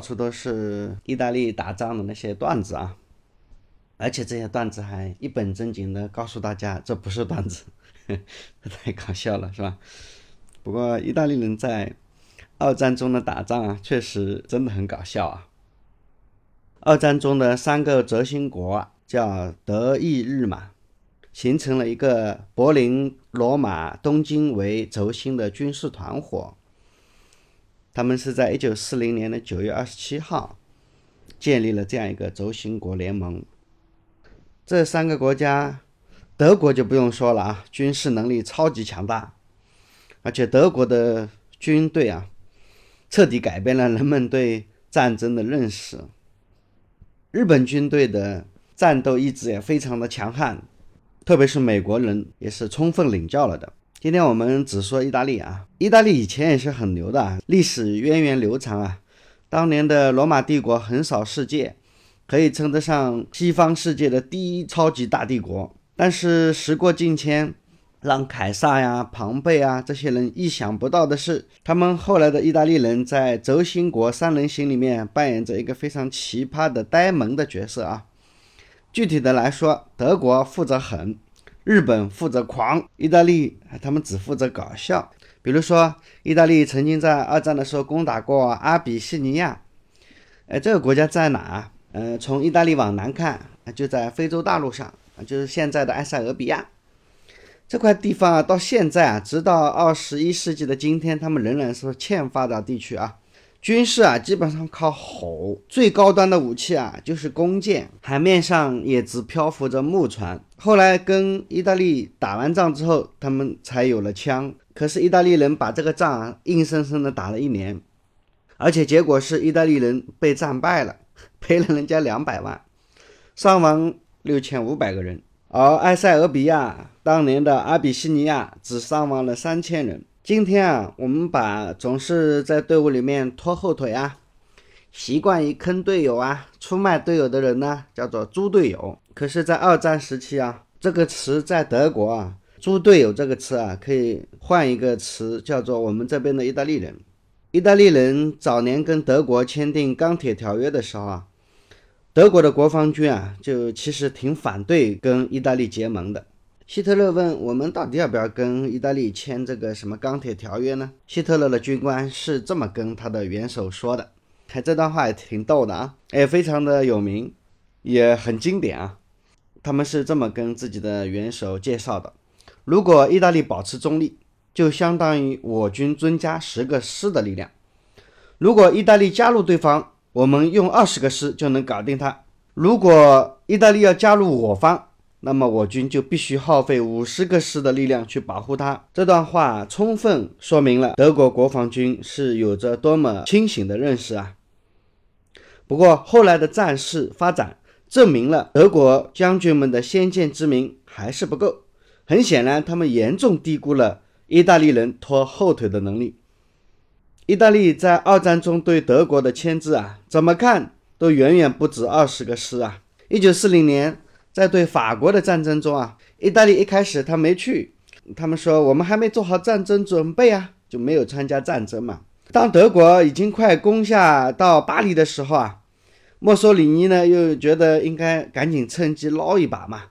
到处都是意大利打仗的那些段子啊，而且这些段子还一本正经的告诉大家，这不是段子，太搞笑了，是吧？不过意大利人在二战中的打仗啊，确实真的很搞笑啊。二战中的三个轴心国叫德意日嘛，形成了一个柏林、罗马、东京为轴心的军事团伙。他们是在一九四零年的九月二十七号建立了这样一个轴心国联盟。这三个国家，德国就不用说了啊，军事能力超级强大，而且德国的军队啊，彻底改变了人们对战争的认识。日本军队的战斗意志也非常的强悍，特别是美国人也是充分领教了的。今天我们只说意大利啊，意大利以前也是很牛的，历史源远流长啊。当年的罗马帝国横扫世界，可以称得上西方世界的第一超级大帝国。但是时过境迁，让凯撒呀、庞贝啊这些人意想不到的是，他们后来的意大利人在轴心国三人行里面扮演着一个非常奇葩的呆萌的角色啊。具体的来说，德国负责狠。日本负责狂，意大利他们只负责搞笑。比如说，意大利曾经在二战的时候攻打过阿比西尼亚，哎，这个国家在哪？嗯，从意大利往南看，就在非洲大陆上，就是现在的埃塞俄比亚这块地方啊。到现在啊，直到二十一世纪的今天，他们仍然是欠发达地区啊。军事啊，基本上靠吼。最高端的武器啊，就是弓箭。海面上也只漂浮着木船。后来跟意大利打完仗之后，他们才有了枪。可是意大利人把这个仗啊，硬生生的打了一年，而且结果是意大利人被战败了，赔了人家两百万，伤亡六千五百个人。而埃塞俄比亚当年的阿比西尼亚只伤亡了三千人。今天啊，我们把总是在队伍里面拖后腿啊，习惯于坑队友啊、出卖队友的人呢，叫做猪队友。可是，在二战时期啊，这个词在德国啊，“猪队友”这个词啊，可以换一个词，叫做我们这边的意大利人。意大利人早年跟德国签订钢铁条约的时候啊，德国的国防军啊，就其实挺反对跟意大利结盟的。希特勒问我们到底要不要跟意大利签这个什么钢铁条约呢？希特勒的军官是这么跟他的元首说的，看这段话也挺逗的啊，也非常的有名，也很经典啊。他们是这么跟自己的元首介绍的：如果意大利保持中立，就相当于我军增加十个师的力量；如果意大利加入对方，我们用二十个师就能搞定他；如果意大利要加入我方，那么我军就必须耗费五十个师的力量去保护它。这段话充分说明了德国国防军是有着多么清醒的认识啊！不过后来的战事发展证明了德国将军们的先见之明还是不够。很显然，他们严重低估了意大利人拖后腿的能力。意大利在二战中对德国的牵制啊，怎么看都远远不止二十个师啊！一九四零年。在对法国的战争中啊，意大利一开始他没去，他们说我们还没做好战争准备啊，就没有参加战争嘛。当德国已经快攻下到巴黎的时候啊，墨索里尼呢又觉得应该赶紧趁机捞一把嘛，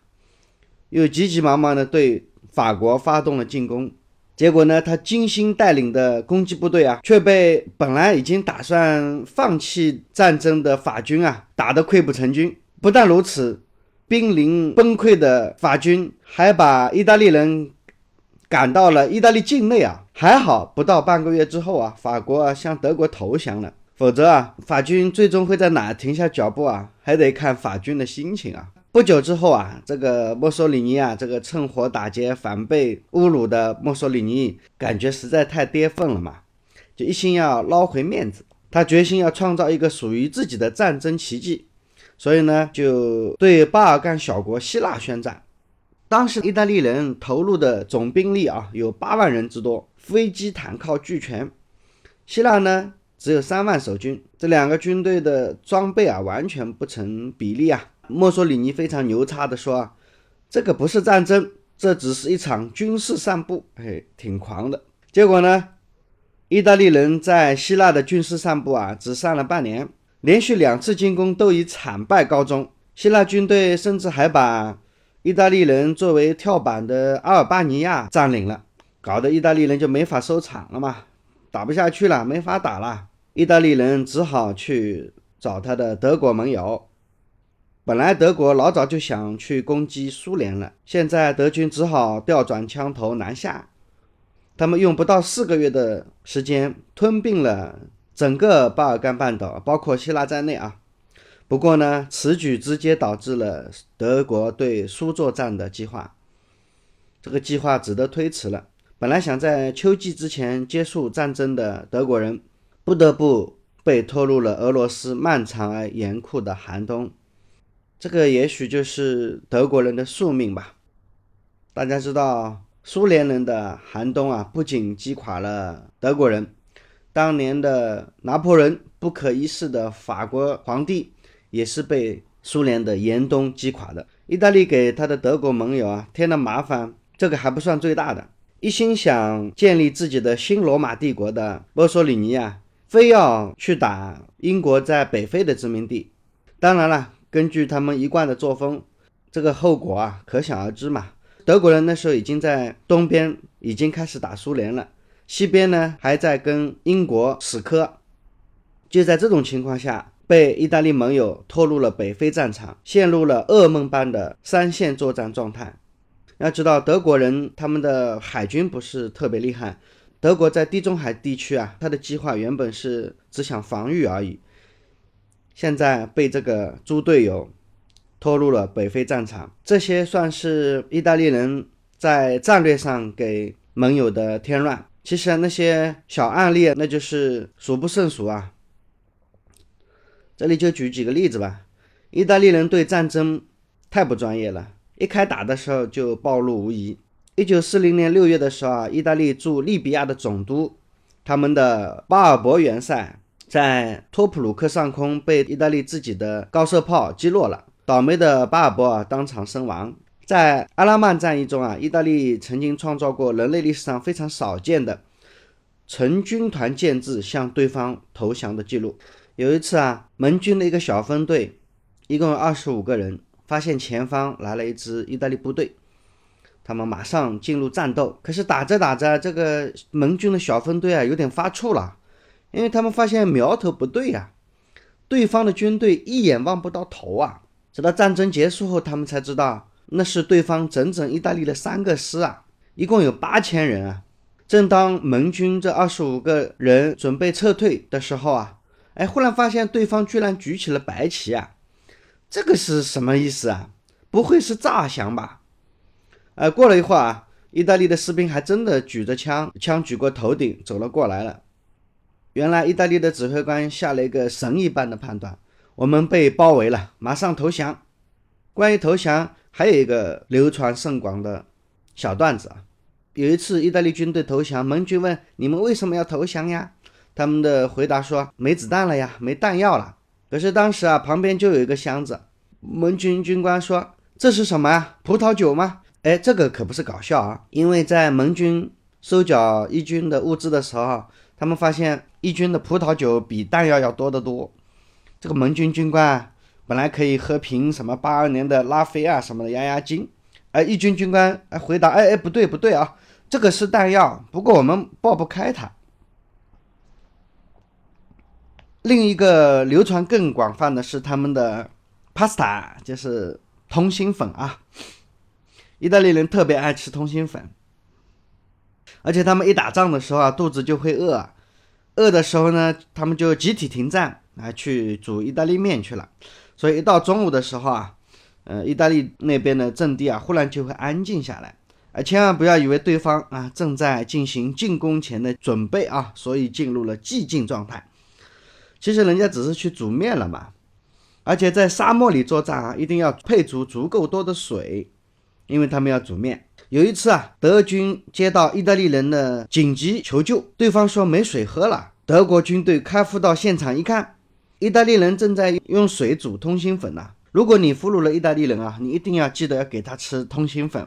又急急忙忙的对法国发动了进攻。结果呢，他精心带领的攻击部队啊，却被本来已经打算放弃战争的法军啊打得溃不成军。不但如此。濒临崩溃的法军还把意大利人赶到了意大利境内啊！还好，不到半个月之后啊，法国啊向德国投降了。否则啊，法军最终会在哪停下脚步啊？还得看法军的心情啊！不久之后啊，这个墨索里尼啊，这个趁火打劫、反被侮辱的墨索里尼，感觉实在太跌份了嘛，就一心要捞回面子。他决心要创造一个属于自己的战争奇迹。所以呢，就对巴尔干小国希腊宣战。当时意大利人投入的总兵力啊，有八万人之多，飞机坦克俱全。希腊呢，只有三万守军，这两个军队的装备啊，完全不成比例啊。墨索里尼非常牛叉的说啊：“这个不是战争，这只是一场军事散步。”嘿，挺狂的。结果呢，意大利人在希腊的军事散步啊，只上了半年，连续两次进攻都以惨败告终。希腊军队甚至还把意大利人作为跳板的阿尔巴尼亚占领了，搞得意大利人就没法收场了嘛，打不下去了，没法打了。意大利人只好去找他的德国盟友。本来德国老早就想去攻击苏联了，现在德军只好调转枪头南下。他们用不到四个月的时间吞并了整个巴尔干半岛，包括希腊在内啊。不过呢，此举直接导致了德国对苏作战的计划，这个计划只得推迟了。本来想在秋季之前结束战争的德国人，不得不被拖入了俄罗斯漫长而严酷的寒冬。这个也许就是德国人的宿命吧。大家知道。苏联人的寒冬啊，不仅击垮了德国人，当年的拿破仑不可一世的法国皇帝也是被苏联的严冬击垮的。意大利给他的德国盟友啊添了麻烦，这个还不算最大的。一心想建立自己的新罗马帝国的墨索里尼啊，非要去打英国在北非的殖民地。当然了，根据他们一贯的作风，这个后果啊，可想而知嘛。德国人那时候已经在东边已经开始打苏联了，西边呢还在跟英国死磕。就在这种情况下，被意大利盟友拖入了北非战场，陷入了噩梦般的三线作战状态。要知道，德国人他们的海军不是特别厉害。德国在地中海地区啊，他的计划原本是只想防御而已，现在被这个猪队友。拖入了北非战场，这些算是意大利人在战略上给盟友的添乱。其实那些小案例，那就是数不胜数啊。这里就举几个例子吧。意大利人对战争太不专业了，一开打的时候就暴露无遗。一九四零年六月的时候啊，意大利驻利比亚的总督，他们的巴尔博元帅在托普鲁克上空被意大利自己的高射炮击落了。倒霉的巴尔博尔当场身亡。在阿拉曼战役中啊，意大利曾经创造过人类历史上非常少见的成军团建制向对方投降的记录。有一次啊，盟军的一个小分队，一共有二十五个人，发现前方来了一支意大利部队，他们马上进入战斗。可是打着打着，这个盟军的小分队啊，有点发怵了，因为他们发现苗头不对呀，对方的军队一眼望不到头啊。直到战争结束后，他们才知道那是对方整整意大利的三个师啊，一共有八千人啊。正当盟军这二十五个人准备撤退的时候啊，哎，忽然发现对方居然举起了白旗啊，这个是什么意思啊？不会是诈降吧？呃，过了一会儿啊，意大利的士兵还真的举着枪，枪举过头顶走了过来了。原来意大利的指挥官下了一个神一般的判断。我们被包围了，马上投降。关于投降，还有一个流传甚广的小段子啊。有一次，意大利军队投降，盟军问：“你们为什么要投降呀？”他们的回答说：“没子弹了呀，没弹药了。”可是当时啊，旁边就有一个箱子。盟军军官说：“这是什么呀？葡萄酒吗？”哎，这个可不是搞笑啊，因为在盟军收缴义军的物资的时候，他们发现义军的葡萄酒比弹药要多得多。这个盟军军官啊本来可以喝瓶什么八二年的拉菲啊什么的压压惊，哎义军军官哎回答哎哎不对不对啊，这个是弹药，不过我们爆不开它。另一个流传更广泛的是他们的 pasta，就是通心粉啊，意大利人特别爱吃通心粉，而且他们一打仗的时候啊肚子就会饿，饿的时候呢他们就集体停战。来去煮意大利面去了，所以一到中午的时候啊，呃，意大利那边的阵地啊，忽然就会安静下来，啊，千万不要以为对方啊正在进行进攻前的准备啊，所以进入了寂静状态。其实人家只是去煮面了嘛，而且在沙漠里作战啊，一定要配足足够多的水，因为他们要煮面。有一次啊，德军接到意大利人的紧急求救，对方说没水喝了，德国军队开赴到现场一看。意大利人正在用水煮通心粉呢。如果你俘虏了意大利人啊，你一定要记得要给他吃通心粉，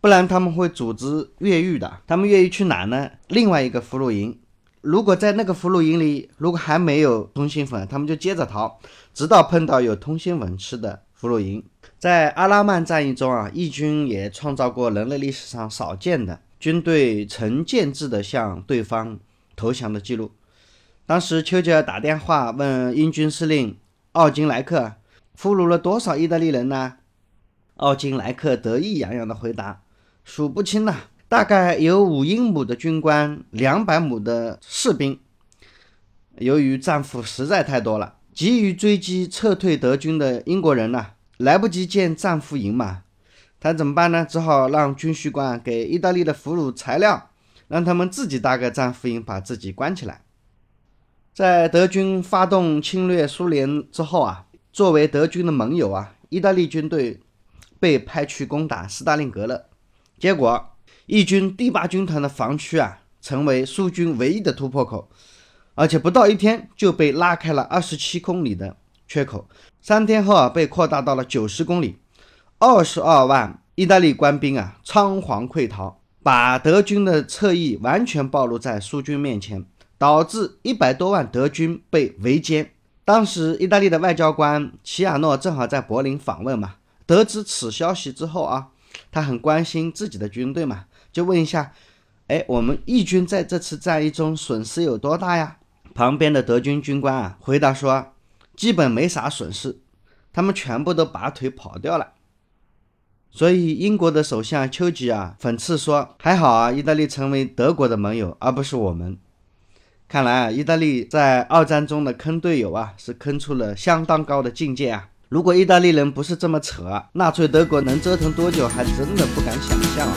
不然他们会组织越狱的。他们越狱去哪呢？另外一个俘虏营，如果在那个俘虏营里，如果还没有通心粉，他们就接着逃，直到碰到有通心粉吃的俘虏营。在阿拉曼战役中啊，义军也创造过人类历史上少见的军队成建制的向对方投降的记录。当时丘吉尔打电话问英军司令奥金莱克：“俘虏了多少意大利人呢？”奥金莱克得意洋洋地回答：“数不清了，大概有五英亩的军官，两百亩的士兵。由于战俘实在太多了，急于追击撤退德军的英国人呢。”来不及建战俘营嘛，他怎么办呢？只好让军需官给意大利的俘虏材料，让他们自己搭个战俘营，把自己关起来。在德军发动侵略苏联之后啊，作为德军的盟友啊，意大利军队被派去攻打斯大林格勒，结果义军第八军团的防区啊，成为苏军唯一的突破口，而且不到一天就被拉开了二十七公里的缺口。三天后啊，被扩大到了九十公里，二十二万意大利官兵啊仓皇溃逃，把德军的侧翼完全暴露在苏军面前，导致一百多万德军被围歼。当时意大利的外交官齐亚诺正好在柏林访问嘛，得知此消息之后啊，他很关心自己的军队嘛，就问一下：哎，我们义军在这次战役中损失有多大呀？旁边的德军军官啊回答说。基本没啥损失，他们全部都拔腿跑掉了。所以英国的首相丘吉尔讽刺说：“还好啊，意大利成为德国的盟友，而不是我们。”看来啊，意大利在二战中的坑队友啊，是坑出了相当高的境界啊！如果意大利人不是这么扯，纳粹德国能折腾多久，还真的不敢想象啊！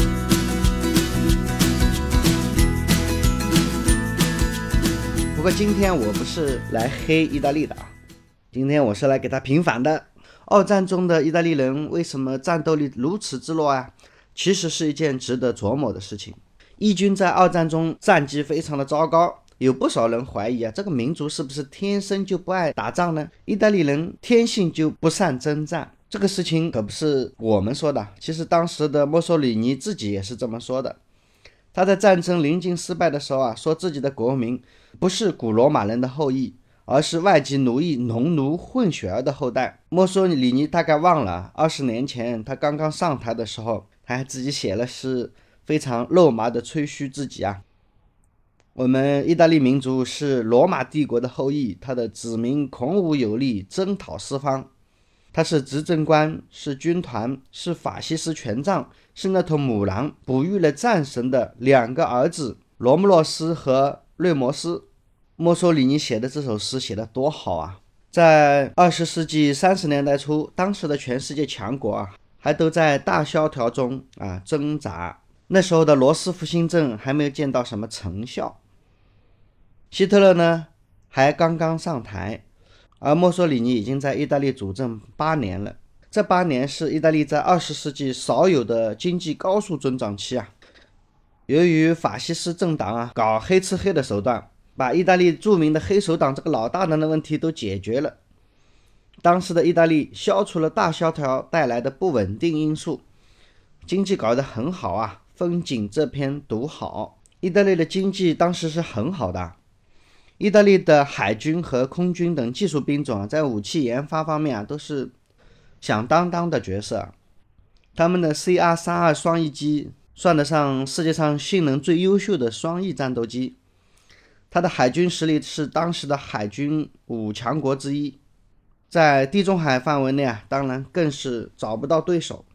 不过今天我不是来黑意大利的啊。今天我是来给他平反的。二战中的意大利人为什么战斗力如此之弱啊？其实是一件值得琢磨的事情。义军在二战中战绩非常的糟糕，有不少人怀疑啊，这个民族是不是天生就不爱打仗呢？意大利人天性就不善征战，这个事情可不是我们说的，其实当时的墨索里尼自己也是这么说的。他在战争临近失败的时候啊，说自己的国民不是古罗马人的后裔。而是外籍奴役、农奴混血儿的后代。墨索里尼大概忘了，二十年前他刚刚上台的时候，他还自己写了诗，非常肉麻的吹嘘自己啊。我们意大利民族是罗马帝国的后裔，他的子民孔武有力，征讨四方。他是执政官，是军团，是法西斯权杖，是那头母狼哺育了战神的两个儿子罗姆洛斯和瑞摩斯。墨索里尼写的这首诗写得多好啊！在二十世纪三十年代初，当时的全世界强国啊，还都在大萧条中啊挣扎。那时候的罗斯福新政还没有见到什么成效，希特勒呢还刚刚上台，而墨索里尼已经在意大利主政八年了。这八年是意大利在二十世纪少有的经济高速增长期啊。由于法西斯政党啊搞黑吃黑的手段。把意大利著名的黑手党这个老大难的问题都解决了。当时的意大利消除了大萧条带来的不稳定因素，经济搞得很好啊，风景这篇独好。意大利的经济当时是很好的，意大利的海军和空军等技术兵种啊，在武器研发方面啊都是响当当的角色。他们的 CR 三二双翼机算得上世界上性能最优秀的双翼战斗机。他的海军实力是当时的海军五强国之一，在地中海范围内啊，当然更是找不到对手。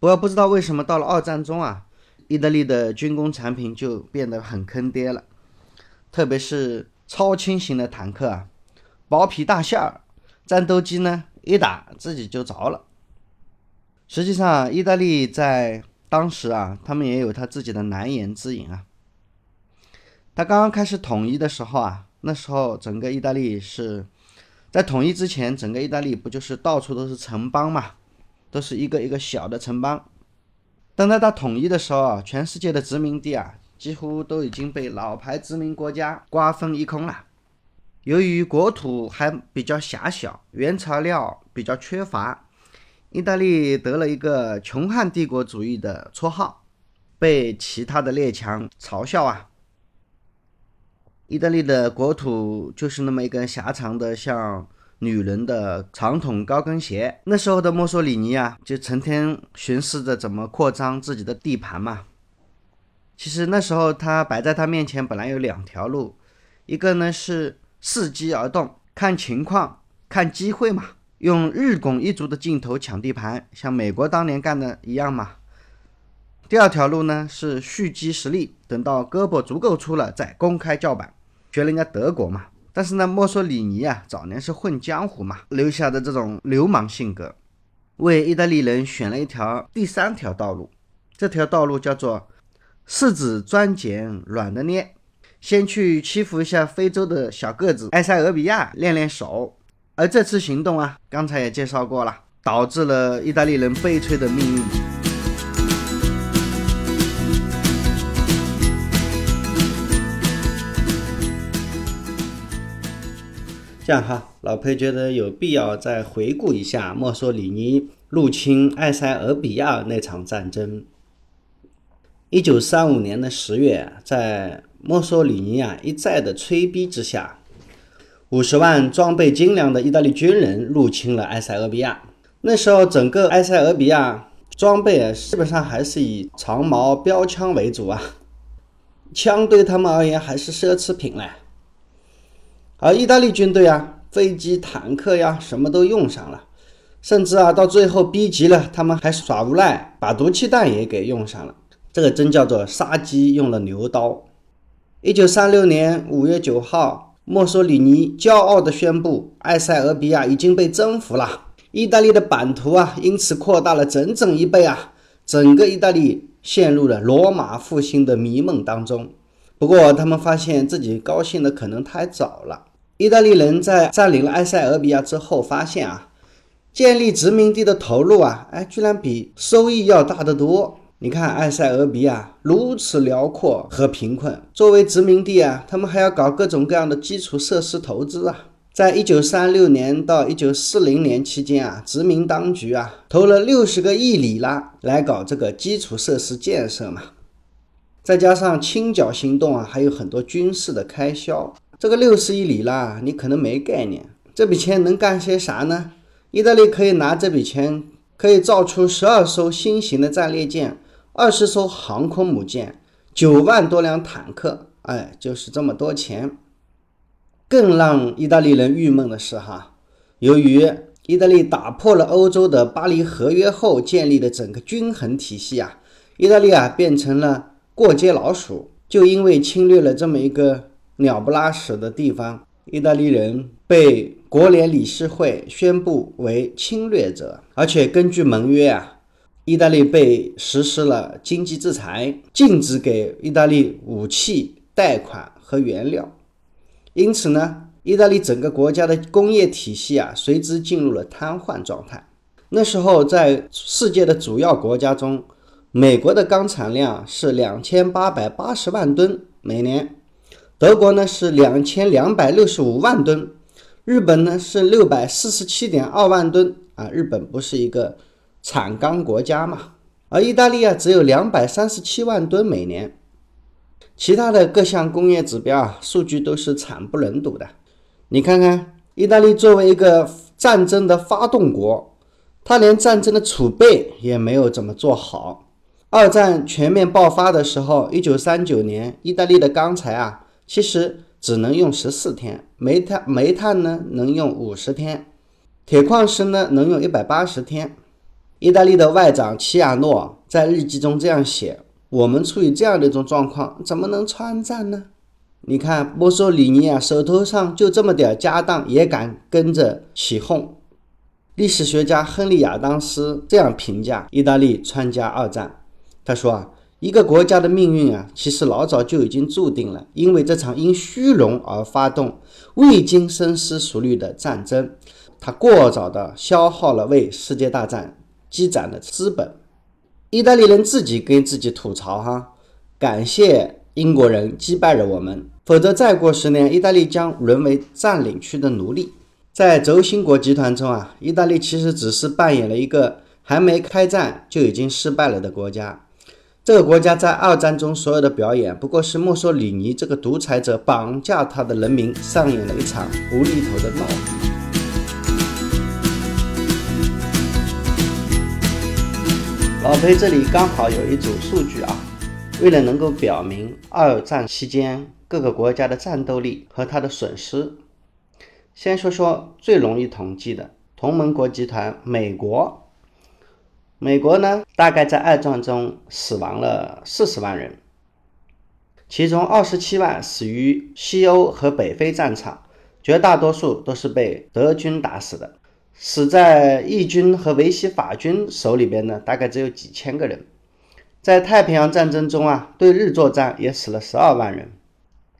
不过不知道为什么到了二战中啊，意大利的军工产品就变得很坑爹了，特别是超轻型的坦克啊，薄皮大馅儿，战斗机呢一打自己就着了。实际上，意大利在当时啊，他们也有他自己的难言之隐啊。他刚刚开始统一的时候啊，那时候整个意大利是在统一之前，整个意大利不就是到处都是城邦嘛，都是一个一个小的城邦。等到他统一的时候啊，全世界的殖民地啊，几乎都已经被老牌殖民国家瓜分一空了。由于国土还比较狭小，原材料比较缺乏，意大利得了一个“穷汉帝国主义”的绰号，被其他的列强嘲笑啊。意大利的国土就是那么一根狭长的像女人的长筒高跟鞋。那时候的墨索里尼啊，就成天巡视着怎么扩张自己的地盘嘛。其实那时候他摆在他面前本来有两条路，一个呢是伺机而动，看情况、看机会嘛，用日拱一卒的劲头抢地盘，像美国当年干的一样嘛。第二条路呢是蓄积实力，等到胳膊足够粗了再公开叫板。学人家德国嘛，但是呢，墨索里尼啊，早年是混江湖嘛，留下的这种流氓性格，为意大利人选了一条第三条道路。这条道路叫做柿子专捡软的捏，先去欺负一下非洲的小个子埃塞俄比亚练练手。而这次行动啊，刚才也介绍过了，导致了意大利人悲催的命运。这样哈，老裴觉得有必要再回顾一下墨索里尼入侵埃塞俄比亚那场战争。一九三五年的十月，在墨索里尼啊一再的催逼之下，五十万装备精良的意大利军人入侵了埃塞俄比亚。那时候，整个埃塞俄比亚装备啊，基本上还是以长矛标枪为主啊，枪对他们而言还是奢侈品嘞。而意大利军队啊，飞机、坦克呀，什么都用上了，甚至啊，到最后逼急了，他们还耍无赖，把毒气弹也给用上了。这个真叫做杀鸡用了牛刀。一九三六年五月九号，墨索里尼骄傲地宣布，埃塞俄比亚已经被征服了，意大利的版图啊，因此扩大了整整一倍啊！整个意大利陷入了罗马复兴的迷梦当中。不过，他们发现自己高兴的可能太早了。意大利人在占领了埃塞俄比亚之后，发现啊，建立殖民地的投入啊，哎，居然比收益要大得多。你看，埃塞俄比亚如此辽阔和贫困，作为殖民地啊，他们还要搞各种各样的基础设施投资啊。在一九三六年到一九四零年期间啊，殖民当局啊，投了六十个亿里拉来搞这个基础设施建设嘛，再加上清剿行动啊，还有很多军事的开销。这个六十亿里拉，你可能没概念。这笔钱能干些啥呢？意大利可以拿这笔钱，可以造出十二艘新型的战列舰，二十艘航空母舰，九万多辆坦克。哎，就是这么多钱。更让意大利人郁闷的是，哈，由于意大利打破了欧洲的巴黎合约后建立的整个均衡体系啊，意大利啊变成了过街老鼠。就因为侵略了这么一个。鸟不拉屎的地方，意大利人被国联理事会宣布为侵略者，而且根据盟约啊，意大利被实施了经济制裁，禁止给意大利武器、贷款和原料。因此呢，意大利整个国家的工业体系啊，随之进入了瘫痪状态。那时候，在世界的主要国家中，美国的钢产量是两千八百八十万吨每年。德国呢是两千两百六十五万吨，日本呢是六百四十七点二万吨啊，日本不是一个产钢国家嘛？而意大利啊只有两百三十七万吨每年，其他的各项工业指标啊数据都是惨不忍睹的。你看看，意大利作为一个战争的发动国，它连战争的储备也没有怎么做好。二战全面爆发的时候，一九三九年，意大利的钢材啊。其实只能用十四天，煤炭煤炭呢能用五十天，铁矿石呢能用一百八十天。意大利的外长齐亚诺在日记中这样写：“我们处于这样的一种状况，怎么能参战呢？”你看，墨索里尼啊，手头上就这么点家当，也敢跟着起哄。历史学家亨利亚当斯这样评价意大利参加二战，他说啊。一个国家的命运啊，其实老早就已经注定了，因为这场因虚荣而发动、未经深思熟虑的战争，它过早的消耗了为世界大战积攒的资本。意大利人自己跟自己吐槽哈，感谢英国人击败了我们，否则再过十年，意大利将沦为占领区的奴隶。在轴心国集团中啊，意大利其实只是扮演了一个还没开战就已经失败了的国家。这个国家在二战中所有的表演，不过是墨索里尼这个独裁者绑架他的人民，上演了一场无厘头的闹剧。老裴这里刚好有一组数据啊，为了能够表明二战期间各个国家的战斗力和它的损失，先说说最容易统计的同盟国集团美国。美国呢，大概在二战中死亡了四十万人，其中二十七万死于西欧和北非战场，绝大多数都是被德军打死的。死在义军和维希法军手里边呢，大概只有几千个人。在太平洋战争中啊，对日作战也死了十二万人。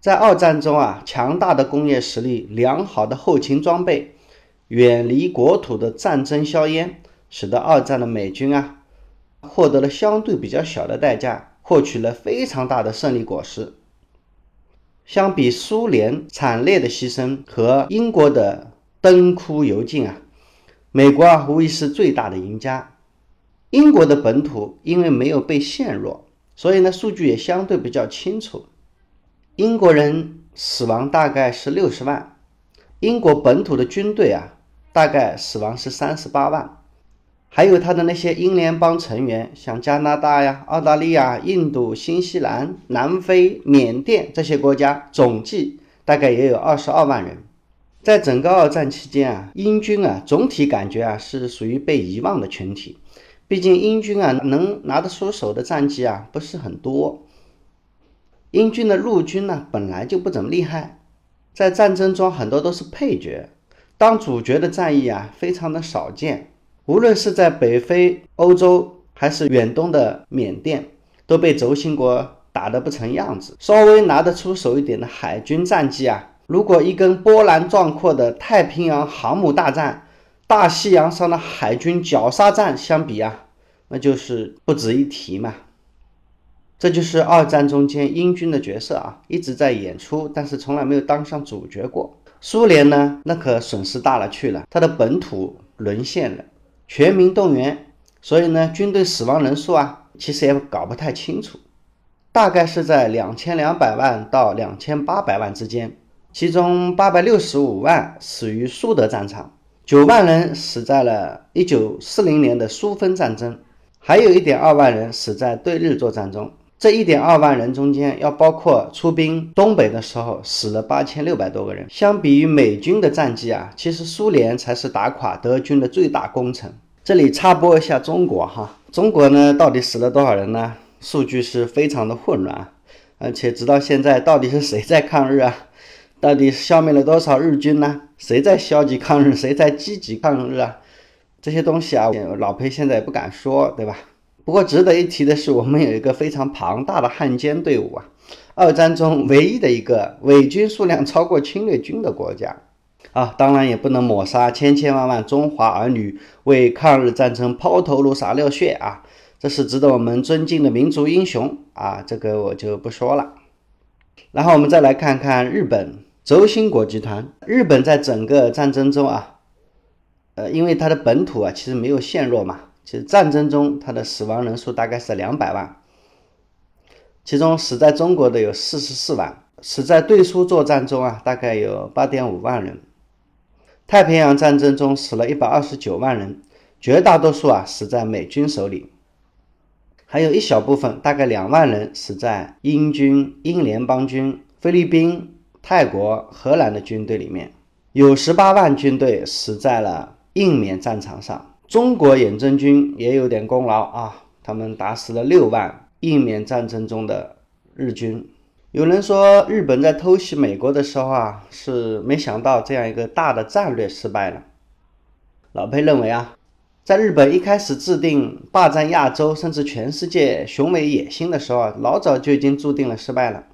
在二战中啊，强大的工业实力、良好的后勤装备、远离国土的战争硝烟。使得二战的美军啊，获得了相对比较小的代价，获取了非常大的胜利果实。相比苏联惨烈的牺牲和英国的灯枯油尽啊，美国啊无疑是最大的赢家。英国的本土因为没有被陷弱，所以呢数据也相对比较清楚。英国人死亡大概是六十万，英国本土的军队啊大概死亡是三十八万。还有他的那些英联邦成员，像加拿大呀、澳大利亚、印度、新西兰、南非、缅甸这些国家，总计大概也有二十二万人。在整个二战期间啊，英军啊总体感觉啊是属于被遗忘的群体。毕竟英军啊能拿得出手的战绩啊不是很多。英军的陆军呢本来就不怎么厉害，在战争中很多都是配角，当主角的战役啊非常的少见。无论是在北非、欧洲，还是远东的缅甸，都被轴心国打得不成样子。稍微拿得出手一点的海军战绩啊，如果一根波澜壮阔的太平洋航母大战、大西洋上的海军绞杀战相比啊，那就是不值一提嘛。这就是二战中间英军的角色啊，一直在演出，但是从来没有当上主角过。苏联呢，那可损失大了去了，它的本土沦陷了。全民动员，所以呢，军队死亡人数啊，其实也搞不太清楚，大概是在两千两百万到两千八百万之间。其中八百六十五万死于苏德战场，九万人死在了一九四零年的苏芬战争，还有一点二万人死在对日作战中。这一点二万人中间，要包括出兵东北的时候死了八千六百多个人。相比于美军的战绩啊，其实苏联才是打垮德军的最大功臣。这里插播一下中国哈，中国呢到底死了多少人呢？数据是非常的混乱，而且直到现在，到底是谁在抗日啊？到底消灭了多少日军呢？谁在消极抗日？谁在积极抗日啊？这些东西啊，老裴现在也不敢说，对吧？不过值得一提的是，我们有一个非常庞大的汉奸队伍啊，二战中唯一的一个伪军数量超过侵略军的国家啊，当然也不能抹杀千千万万中华儿女为抗日战争抛头颅洒热血啊，这是值得我们尊敬的民族英雄啊，这个我就不说了。然后我们再来看看日本轴心国集团，日本在整个战争中啊，呃，因为它的本土啊其实没有陷落嘛。其实战争中，它的死亡人数大概是两百万，其中死在中国的有四十四万，死在对苏作战中啊，大概有八点五万人。太平洋战争中死了一百二十九万人，绝大多数啊死在美军手里，还有一小部分，大概两万人死在英军、英联邦军、菲律宾、泰国、荷兰的军队里面，有十八万军队死在了印缅战场上。中国远征军也有点功劳啊，他们打死了六万印缅战争中的日军。有人说日本在偷袭美国的时候啊，是没想到这样一个大的战略失败了。老裴认为啊，在日本一开始制定霸占亚洲甚至全世界雄伟野心的时候啊，老早就已经注定了失败了。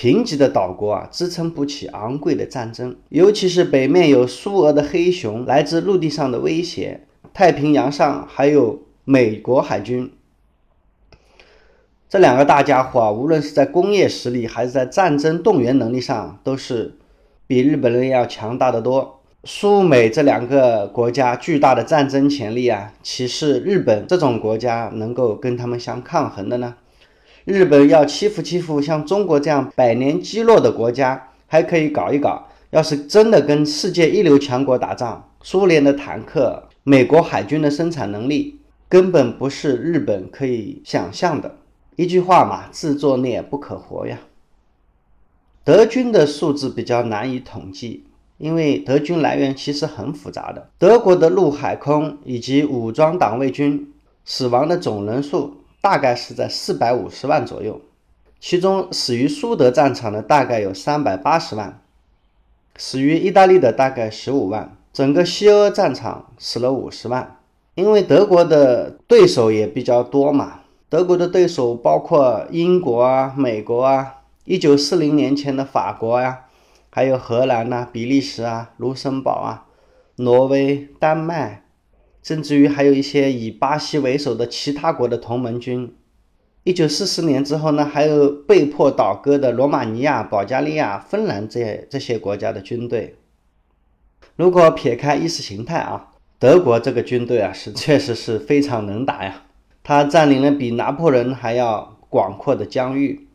贫瘠的岛国啊，支撑不起昂贵的战争，尤其是北面有苏俄的黑熊，来自陆地上的威胁，太平洋上还有美国海军，这两个大家伙啊，无论是在工业实力还是在战争动员能力上，都是比日本人要强大的多。苏美这两个国家巨大的战争潜力啊，岂是日本这种国家能够跟他们相抗衡的呢？日本要欺负欺负像中国这样百年积弱的国家，还可以搞一搞。要是真的跟世界一流强国打仗，苏联的坦克、美国海军的生产能力，根本不是日本可以想象的。一句话嘛，自作孽不可活呀。德军的数字比较难以统计。因为德军来源其实很复杂的，德国的陆海空以及武装党卫军死亡的总人数大概是在四百五十万左右，其中死于苏德战场的大概有三百八十万，死于意大利的大概十五万，整个西欧战场死了五十万。因为德国的对手也比较多嘛，德国的对手包括英国啊、美国啊，一九四零年前的法国呀。还有荷兰呐、比利时啊、卢森堡啊、挪威、丹麦，甚至于还有一些以巴西为首的其他国的同盟军。一九四四年之后呢，还有被迫倒戈的罗马尼亚、保加利亚、芬兰这些这些国家的军队。如果撇开意识形态啊，德国这个军队啊是确实是非常能打呀。他占领了比拿破仑还要广阔的疆域，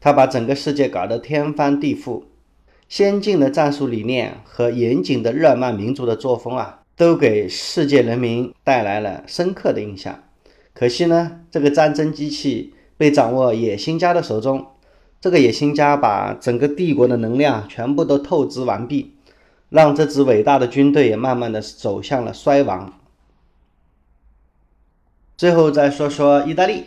他把整个世界搞得天翻地覆。先进的战术理念和严谨的日耳曼民族的作风啊，都给世界人民带来了深刻的印象。可惜呢，这个战争机器被掌握野心家的手中，这个野心家把整个帝国的能量全部都透支完毕，让这支伟大的军队也慢慢的走向了衰亡。最后再说说意大利，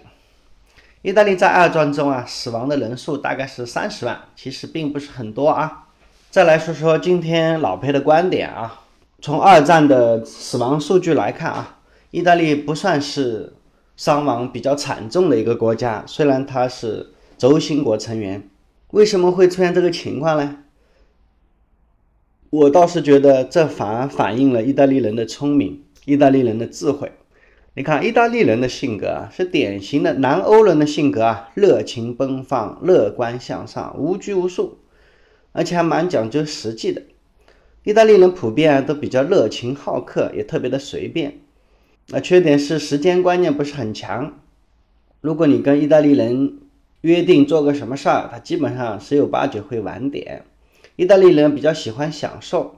意大利在二战中啊，死亡的人数大概是三十万，其实并不是很多啊。再来说说今天老裴的观点啊，从二战的死亡数据来看啊，意大利不算是伤亡比较惨重的一个国家，虽然它是轴心国成员，为什么会出现这个情况呢？我倒是觉得这反而反映了意大利人的聪明，意大利人的智慧。你看，意大利人的性格啊，是典型的南欧人的性格啊，热情奔放，乐观向上，无拘无束。而且还蛮讲究实际的，意大利人普遍都比较热情好客，也特别的随便。那缺点是时间观念不是很强。如果你跟意大利人约定做个什么事儿，他基本上十有八九会晚点。意大利人比较喜欢享受，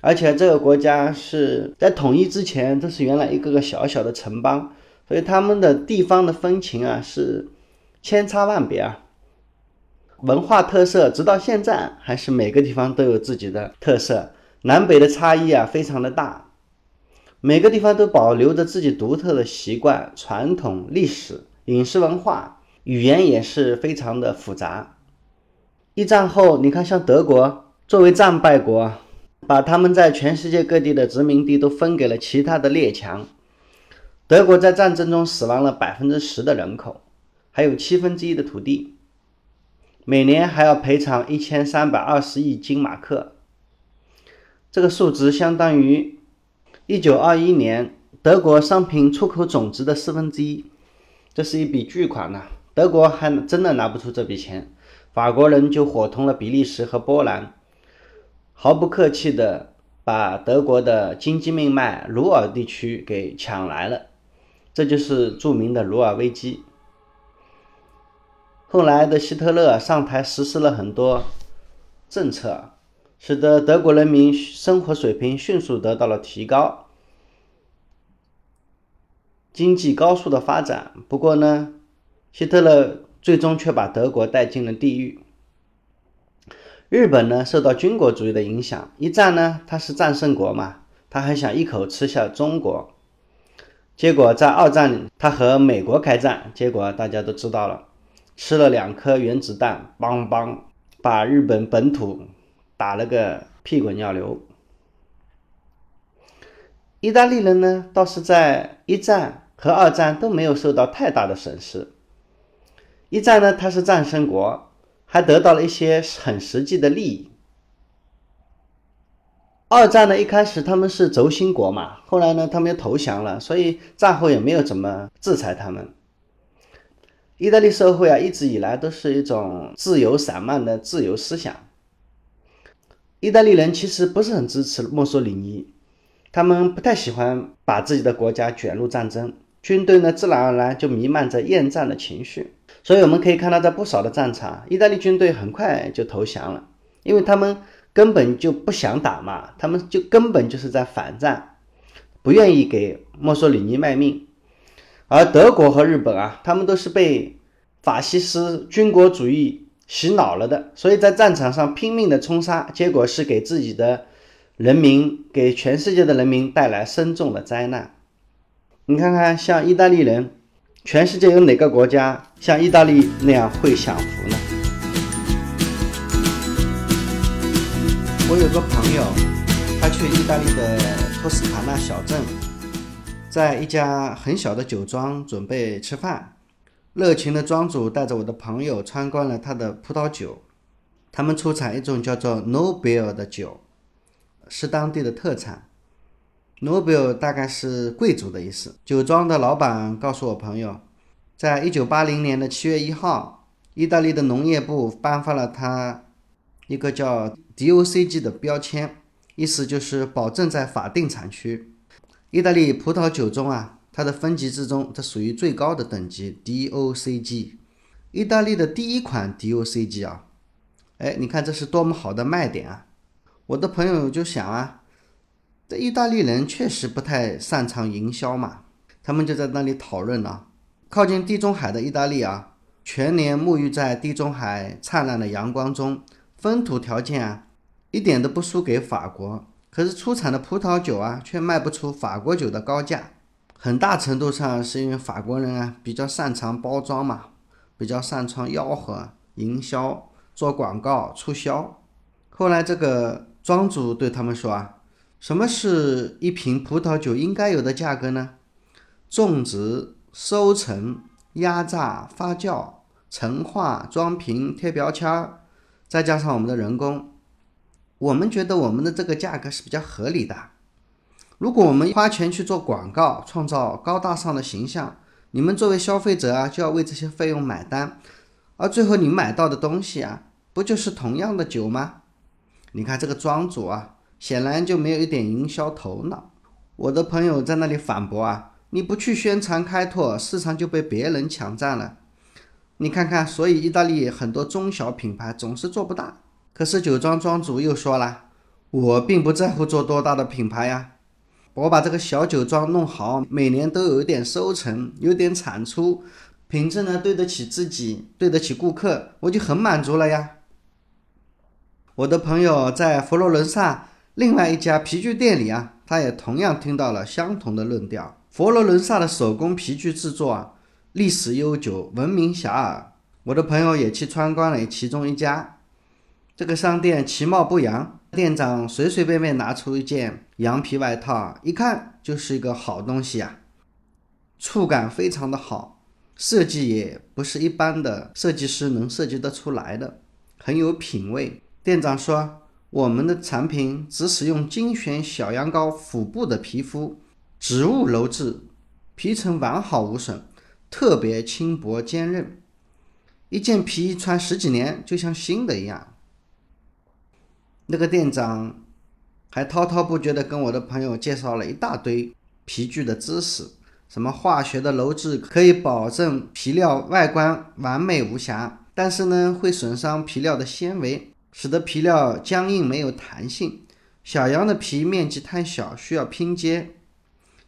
而且这个国家是在统一之前，这是原来一个个小小的城邦，所以他们的地方的风情啊是千差万别啊。文化特色直到现在还是每个地方都有自己的特色，南北的差异啊非常的大，每个地方都保留着自己独特的习惯、传统、历史、饮食文化，语言也是非常的复杂。一战后，你看像德国作为战败国，把他们在全世界各地的殖民地都分给了其他的列强，德国在战争中死亡了百分之十的人口，还有七分之一的土地。每年还要赔偿一千三百二十亿金马克，这个数值相当于一九二一年德国商品出口总值的四分之一，这是一笔巨款呐！德国还真的拿不出这笔钱，法国人就伙同了比利时和波兰，毫不客气的把德国的经济命脉鲁尔地区给抢来了，这就是著名的鲁尔危机。后来的希特勒上台实施了很多政策，使得德国人民生活水平迅速得到了提高，经济高速的发展。不过呢，希特勒最终却把德国带进了地狱。日本呢，受到军国主义的影响，一战呢，他是战胜国嘛，他还想一口吃下中国。结果在二战，他和美国开战，结果大家都知道了。吃了两颗原子弹，邦邦，把日本本土打了个屁滚尿流。意大利人呢，倒是在一战和二战都没有受到太大的损失。一战呢，他是战胜国，还得到了一些很实际的利益。二战呢，一开始他们是轴心国嘛，后来呢，他们又投降了，所以战后也没有怎么制裁他们。意大利社会啊，一直以来都是一种自由散漫的自由思想。意大利人其实不是很支持墨索里尼，他们不太喜欢把自己的国家卷入战争，军队呢自然而然就弥漫着厌战的情绪。所以我们可以看到，在不少的战场，意大利军队很快就投降了，因为他们根本就不想打嘛，他们就根本就是在反战，不愿意给墨索里尼卖命。而德国和日本啊，他们都是被法西斯军国主义。洗脑了的，所以在战场上拼命的冲杀，结果是给自己的人民、给全世界的人民带来深重的灾难。你看看，像意大利人，全世界有哪个国家像意大利那样会享福呢？我有个朋友，他去意大利的托斯卡纳小镇，在一家很小的酒庄准备吃饭。热情的庄主带着我的朋友参观了他的葡萄酒，他们出产一种叫做 Nobel 的酒，是当地的特产。Nobel 大概是贵族的意思。酒庄的老板告诉我朋友，在一九八零年的七月一号，意大利的农业部颁发了他一个叫 DOCG 的标签，意思就是保证在法定产区。意大利葡萄酒中啊。它的分级之中，这属于最高的等级 DOCG，意大利的第一款 DOCG 啊，哎，你看这是多么好的卖点啊！我的朋友就想啊，这意大利人确实不太擅长营销嘛，他们就在那里讨论呢。靠近地中海的意大利啊，全年沐浴在地中海灿烂的阳光中，风土条件啊，一点都不输给法国，可是出产的葡萄酒啊，却卖不出法国酒的高价。很大程度上是因为法国人啊比较擅长包装嘛，比较擅长吆喝、营销、做广告、促销。后来这个庄主对他们说啊，什么是一瓶葡萄酒应该有的价格呢？种植、收成、压榨、发酵、陈化、装瓶、贴标签，再加上我们的人工，我们觉得我们的这个价格是比较合理的。如果我们花钱去做广告，创造高大上的形象，你们作为消费者啊，就要为这些费用买单，而最后你买到的东西啊，不就是同样的酒吗？你看这个庄主啊，显然就没有一点营销头脑。我的朋友在那里反驳啊，你不去宣传开拓，市场就被别人抢占了。你看看，所以意大利很多中小品牌总是做不大。可是酒庄庄主又说了，我并不在乎做多大的品牌呀。我把这个小酒庄弄好，每年都有一点收成，有点产出，品质呢对得起自己，对得起顾客，我就很满足了呀。我的朋友在佛罗伦萨另外一家皮具店里啊，他也同样听到了相同的论调。佛罗伦萨的手工皮具制作啊，历史悠久，闻名遐迩。我的朋友也去参观了其中一家，这个商店其貌不扬。店长随随便便拿出一件羊皮外套，一看就是一个好东西啊，触感非常的好，设计也不是一般的设计师能设计得出来的，很有品味。店长说：“我们的产品只使用精选小羊羔腹部的皮肤，植物鞣制，皮层完好无损，特别轻薄坚韧，一件皮衣穿十几年就像新的一样。”那个店长还滔滔不绝地跟我的朋友介绍了一大堆皮具的知识，什么化学的鞣制可以保证皮料外观完美无瑕，但是呢会损伤皮料的纤维，使得皮料僵硬没有弹性。小羊的皮面积太小，需要拼接，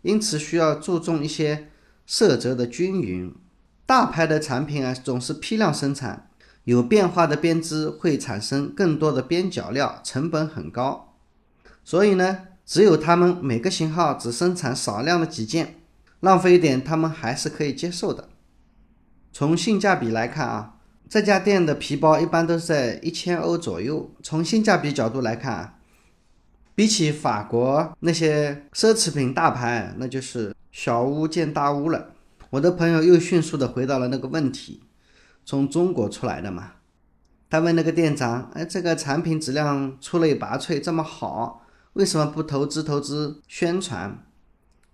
因此需要注重一些色泽的均匀。大牌的产品啊总是批量生产。有变化的编织会产生更多的边角料，成本很高。所以呢，只有他们每个型号只生产少量的几件，浪费一点，他们还是可以接受的。从性价比来看啊，这家店的皮包一般都是在一千欧左右。从性价比角度来看啊，比起法国那些奢侈品大牌，那就是小巫见大巫了。我的朋友又迅速的回到了那个问题。从中国出来的嘛？他问那个店长：“哎，这个产品质量出类拔萃，这么好，为什么不投资投资宣传，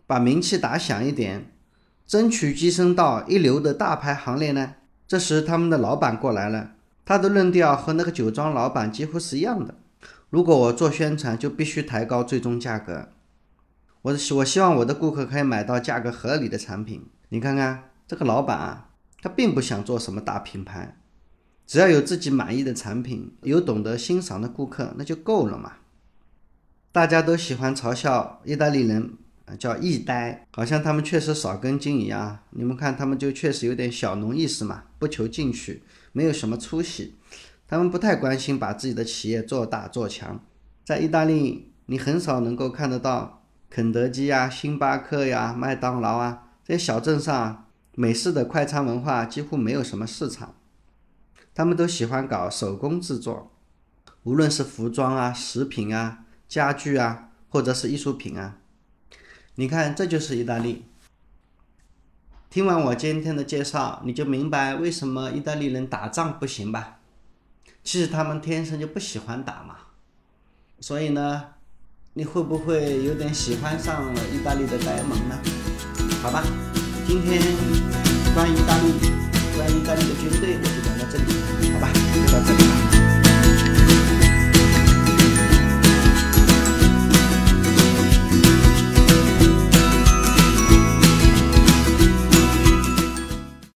把名气打响一点，争取跻身到一流的大牌行列呢？”这时，他们的老板过来了，他的论调和那个酒庄老板几乎是一样的。如果我做宣传，就必须抬高最终价格。我希我希望我的顾客可以买到价格合理的产品。你看看这个老板啊，他并不想做什么大品牌，只要有自己满意的产品，有懂得欣赏的顾客，那就够了嘛。大家都喜欢嘲笑意大利人，叫意呆，好像他们确实少根筋一样。你们看，他们就确实有点小农意识嘛，不求进取，没有什么出息。他们不太关心把自己的企业做大做强。在意大利，你很少能够看得到。肯德基呀、星巴克呀、麦当劳啊，这些小镇上，美式的快餐文化几乎没有什么市场。他们都喜欢搞手工制作，无论是服装啊、食品啊、家具啊，或者是艺术品啊。你看，这就是意大利。听完我今天的介绍，你就明白为什么意大利人打仗不行吧？其实他们天生就不喜欢打嘛。所以呢？你会不会有点喜欢上了意大利的呆萌呢？好吧，今天关于大陆，关于大陆的军队，我就讲到这里，好吧，就到这里吧。